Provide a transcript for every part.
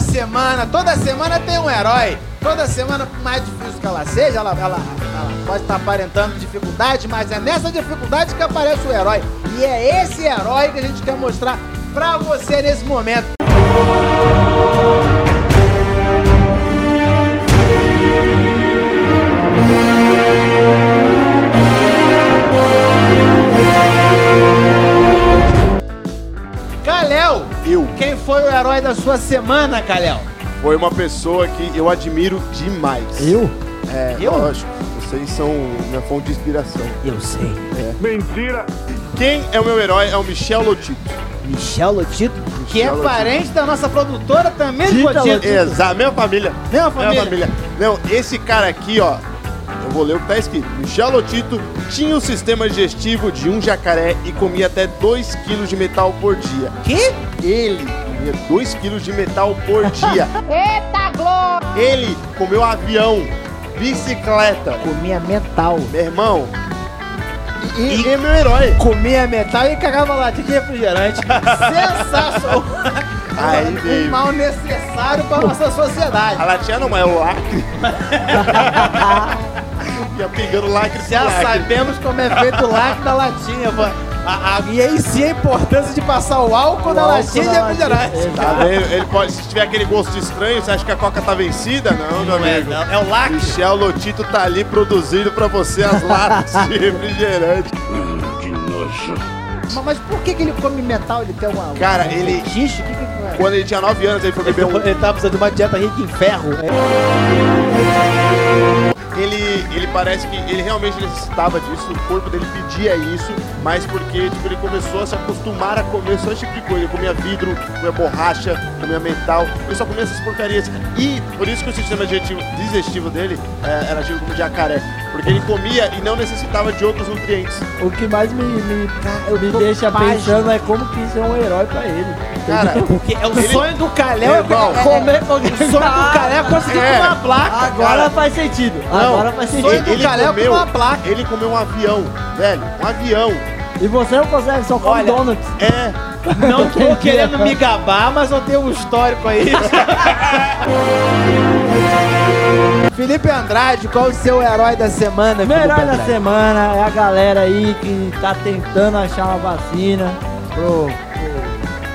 semana, toda semana tem um herói. Toda semana, por mais difícil que ela seja, ela, ela, ela pode estar aparentando dificuldade, mas é nessa dificuldade que aparece o herói. E é esse herói que a gente quer mostrar pra você nesse momento. Kalel, da sua semana, Kalel? Foi uma pessoa que eu admiro demais. Eu? É, Eu? lógico. Vocês são minha fonte de inspiração. Eu sei. Quem é o meu herói é o Michel Lotito. Michel Lotito? Que é Michel Lotito. parente da nossa produtora também Cotinho. Lotito. Exato, mesma família. Mesma Minha família. família. Não, esse cara aqui, ó. Eu vou ler o que tá escrito. Michel Lotito tinha um sistema digestivo de um jacaré e comia até 2 kg de metal por dia. Que? Ele comia 2 kg de metal por dia. Eita glória! Ele comeu avião, bicicleta. Comia metal. Meu irmão. E, e é meu herói. Comia metal e cagava latinha de refrigerante. Sensacional. Aí um veio. mal necessário pra nossa sociedade. A latinha não, mas é o lacre. Ia pegando lacre Já lacre. sabemos como é feito o lacre da latinha, pô. A- a- e aí sim a importância de passar o álcool na álcool latinha de na refrigerante. latinha. Tá? Ele pode, se tiver aquele gosto estranho, você acha que a coca tá vencida? Não, meu é, amigo. não. É o lacre. Michel Lotito tá ali produzindo pra você as latas de refrigerante. Mas, mas por que, que ele come metal? Ele tem uma. Cara, um ele-? O que, que é? Quando ele tinha 9 anos, ele foi beber um. Ele tá precisando de uma dieta rica em ferro. Ele, ele parece que ele realmente necessitava disso, o corpo dele pedia isso, mas porque tipo, ele começou a se acostumar a comer só esse tipo de coisa. Ele comia vidro, comia borracha, comia metal, ele só comia essas porcarias. E por isso que o sistema digestivo, digestivo dele é, era tido como jacaré, porque ele comia e não necessitava de outros nutrientes. O que mais me, me, eu me deixa página. pensando é como que isso é um herói pra ele. Cara, Porque é o Ele- sonho do Calhau. É, é- comer- o sonho do Calhau é conseguir É. comer uma placa. Agora cara. faz sentido. Não, Agora sonho sentido. do ele comeu, uma placa. ele comeu um avião, velho, um avião. E você não consegue, só come Olha, donuts. É, Não tô querendo me gabar, mas eu tenho um histórico aí. Felipe Andrade, qual o seu herói da semana? O Felipe herói da Andrade? semana é a galera aí que tá tentando achar uma vacina pro,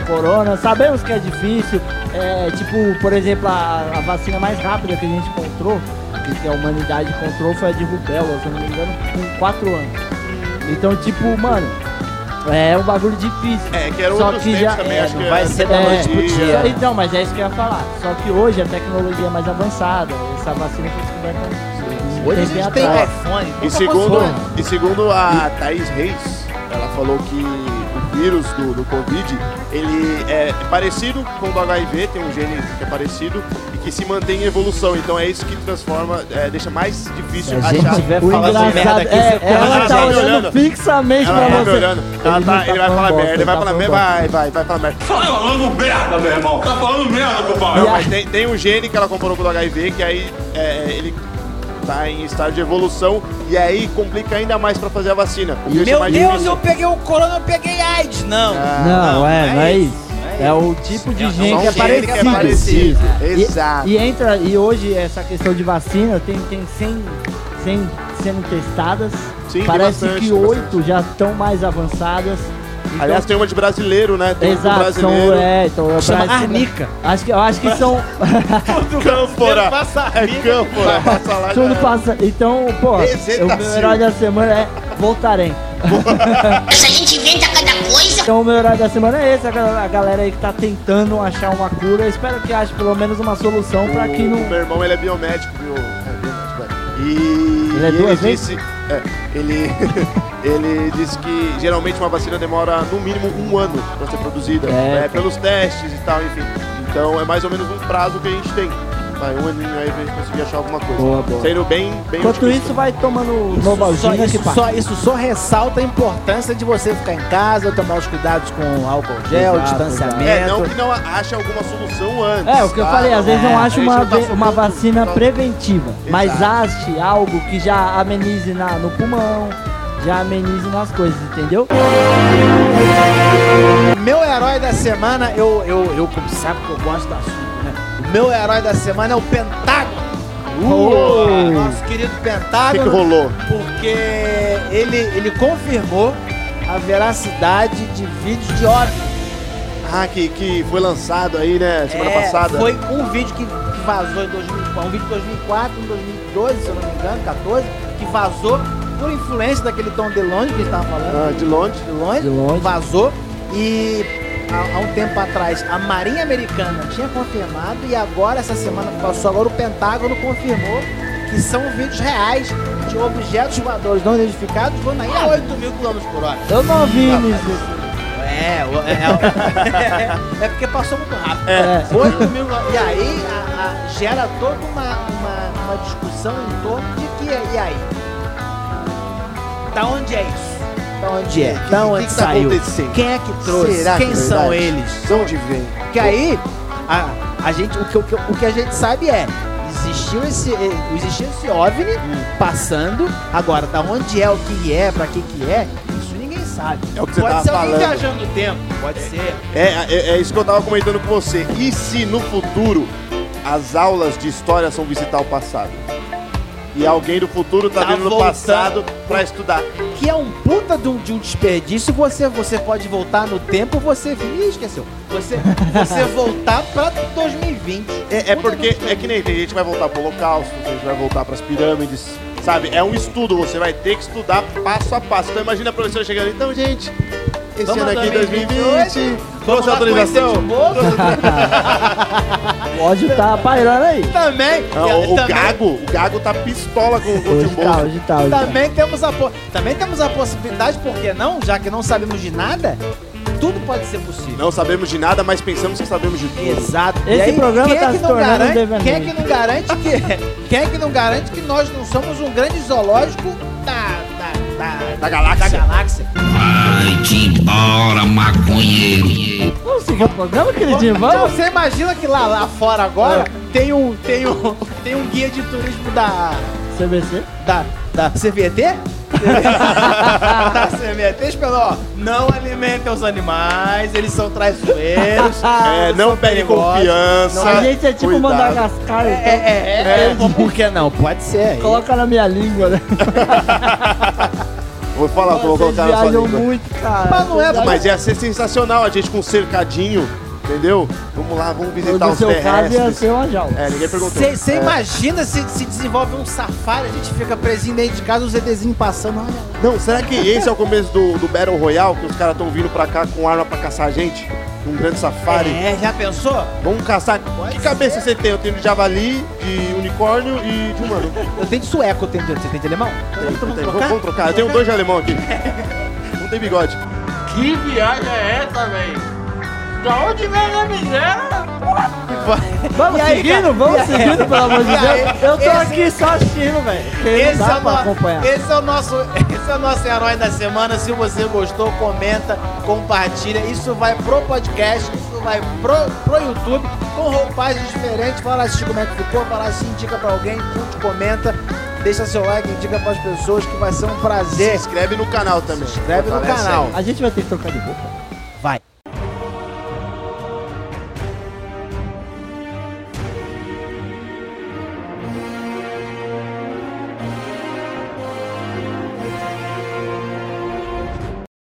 pro corona. Sabemos que é difícil. É, tipo, por exemplo, a, a vacina mais rápida que a gente encontrou, que- a humanidade encontrou, foi a de rubéola, se eu não me engano, com 4 anos. Então, tipo, mano, é um bagulho difícil. é que era Só que já- também, é, acho que vai ser da noite pro tecnologia. dia. Então, mas é isso que eu ia falar. Só que hoje a tecnologia é mais avançada. Essa vacina foi descoberta Hoje a gente tem iPhone. E segundo, e segundo a Thaís Reis, ela falou que o vírus do, do Covid, ele é parecido com o do HIV, tem um gene que é parecido e que se mantém em evolução. Então é isso que transforma, é, deixa mais Se difícil a gente achar. tiver Falando falando merda aqui, é, você ela tá tá me olhando olhando. fixamente Ela pra tá me você. olhando, ela Ele tá- não tá ele vai falando falar bosta, merda, ele ele vai tá falar merda, vai, vai, vai falar merda. Tá falando merda, meu irmão. Tá falando merda, compadre. Não, mas tem, tem um gene que ela comparou com o do HIV, que aí é, ele tá em estágio de evolução e aí complica ainda mais pra fazer a vacina. Meu mais Deus, difícil. eu peguei o corona, eu peguei AIDS. Não. Não, é, não é isso. É o tipo de É que é que é parecido. parecido. E- Exato. E, entra, e hoje essa questão de vacina tem, tem 100, 100 sendo testadas. Sim, Parece bastante, que oito já estão mais avançadas. Então, Aliás, tem uma de brasileiro, né? Tem Exato, são, brasileiro. é, então, é Chama Brasil- Arnica. Acho que, eu acho que são. Câmpora. Passa É câmpora. Passa lá Tudo já. passa. Então, pô, o meu herói da semana é Voltarem. Essa gente inventa cada coisa. Então o meu herói da semana é esse, a galera, a galera aí que tá tentando achar uma cura. Eu espero que ache pelo menos uma solução pra que O não. meu irmão, ele é biomédico, viu? É, biomédico, é. E Ele é duas ele disse, é, ele, ele disse que geralmente uma vacina demora no mínimo um ano para ser produzida, É. né, pelos testes e tal, enfim. Então é mais ou menos um prazo que a gente tem. Vai, um aninho aí pra gente conseguir achar alguma coisa. Boa, boa. Sendo bem, bem Enquanto otimista. isso, vai tomando Só, Novalgina que isso, passa. só, isso só ressalta a importância de você ficar em casa, tomar os cuidados com álcool gel, Exato, distanciamento. É, não que não ache alguma solução antes. É, o que eu tá? falei, às vezes não É, acho a gente uma, não tá uma vacina preventiva, mas Exato. ache algo que já amenize na, no pulmão, já amenize nas coisas, entendeu? Meu herói da semana, eu, eu, eu como sabe que eu gosto assunto, né? O meu herói da semana é o Pentágono. Uh! Nosso querido O que, que Pentágono. rolou? porque ele, ele confirmou a veracidade de vídeos de OVNI. Ah, que, que foi lançado aí, né, semana É, passada. Foi um vídeo que, que vazou em 2004, um vídeo de 2004, em 2012, se eu não me engano, 14, que vazou por influência daquele Tom DeLonge que a gente tava falando. Ah, de longe. de longe, De longe. vazou e há, há um tempo atrás a Marinha Americana tinha confirmado e agora, essa semana passou, agora o Pentágono confirmou que são vídeos reais de objetos voadores não identificados voando aí a 8 mil km por hora. Eu não vi nisso. É, o- é, é, é porque passou muito rápido. É. 8 mil E aí a- a- gera toda uma, uma, uma discussão em torno de que, e aí? Da onde é isso? Da onde é? Da O onde que que tá saiu? acontecendo? Quem é que trouxe? Será que Quem é são eles? De onde vem? Que aí, a, a gente, o, que, o, que, o que a gente sabe é, existiu esse, eh, existiu esse OVNI passando, agora, da onde é, o que é, pra que que é, isso ninguém sabe. É o que você pode ser alguém falando. viajando no tempo, pode ser. É, é, é isso que eu tava comentando com você. E se no futuro as aulas de história são visitar o passado? E alguém do futuro tá, Tá vindo no passado pra estudar. Que é um puta de um, de um desperdício, você, você pode voltar no tempo, você... Ih, esqueceu. Você, você voltar pra 2020. É, é porque é que nem tem gente que vai voltar pro holocausto, tem gente que vai voltar pras pirâmides, sabe? É um estudo, você vai ter que estudar passo a passo. Então imagina a professora chegando, então, gente, esse Vamos ano aqui 2020, Vamos trouxe lá autorização. de boa? O ódio tá pairando aí. Também. Não, o, o também- Gago, o Gago tá pistola com, com o Hoje tá, hoje tá, hoje tá. Também temos, a também temos a possibilidade, por que não? Já que não sabemos de nada, tudo pode ser possível. Não sabemos de nada, mas pensamos que sabemos de tudo. Exato. Esse programa quem é tá que se não tornando garante. Quem é que não garante que quem é que não garante que nós não somos um grande zoológico da da, da, Da galáxia. Da galáxia. Vai-te embora, maconheiro. Vamos seguir o programa, queridinho? Então Vamos? você imagina que lá, lá fora agora tem um tem um tem um guia de turismo da CBC? da da CVT? esperou, ó, não alimentem os animais, eles são traiçoeiros. É, não são pegue perigosos. confiança. A gente é tipo cuidado. Madagascar, É, então. é, é, é, por que não? Pode ser. Coloca na minha língua, né? Vou falar, vou colocar na sua língua. muito, cara. Mas não é, Mas ia ser sensacional a gente com um cercadinho, entendeu? Vamos lá, vamos visitar No os seu caso ia terrestres. ser uma jaula. É, ninguém perguntou. Você É. imagina se, se desenvolve um safari, a gente fica presinho dentro de casa, os EDzinhos passando, olha. Não, será que esse é o começo do, do Battle Royale, que os caras estão vindo pra cá com arma pra caçar a gente? Um grande safari. É, já pensou? Vamos caçar. Pode que cabeça ser. você tem? Eu tenho de javali, de unicórnio e de humano. Eu tenho de sueco, eu tenho de, você tem de alemão? Tem, Então vamos tem. trocar? Vamos, vamos trocar. Eu tenho dois de alemão aqui. Não tem bigode. Que viagem é essa, velho? Da onde vem a miséria? Vamos E aí, seguindo, cara? vamos E aí? seguindo, pelo amor de? Deus. Eu tô Esse- aqui só assistindo, velho. Esse é, no- esse é o nosso, esse é o nosso herói da semana. Se você gostou, comenta, compartilha. Isso vai pro podcast, isso vai pro, pro YouTube, com roupagens diferentes. Fala assistir como é que ficou, fala assim, indica pra alguém, curte, comenta, deixa seu like, indica pras pessoas que vai ser um Se prazer. inscreve no canal também. Se inscreve no canal. aí. A gente vai ter que trocar de roupa.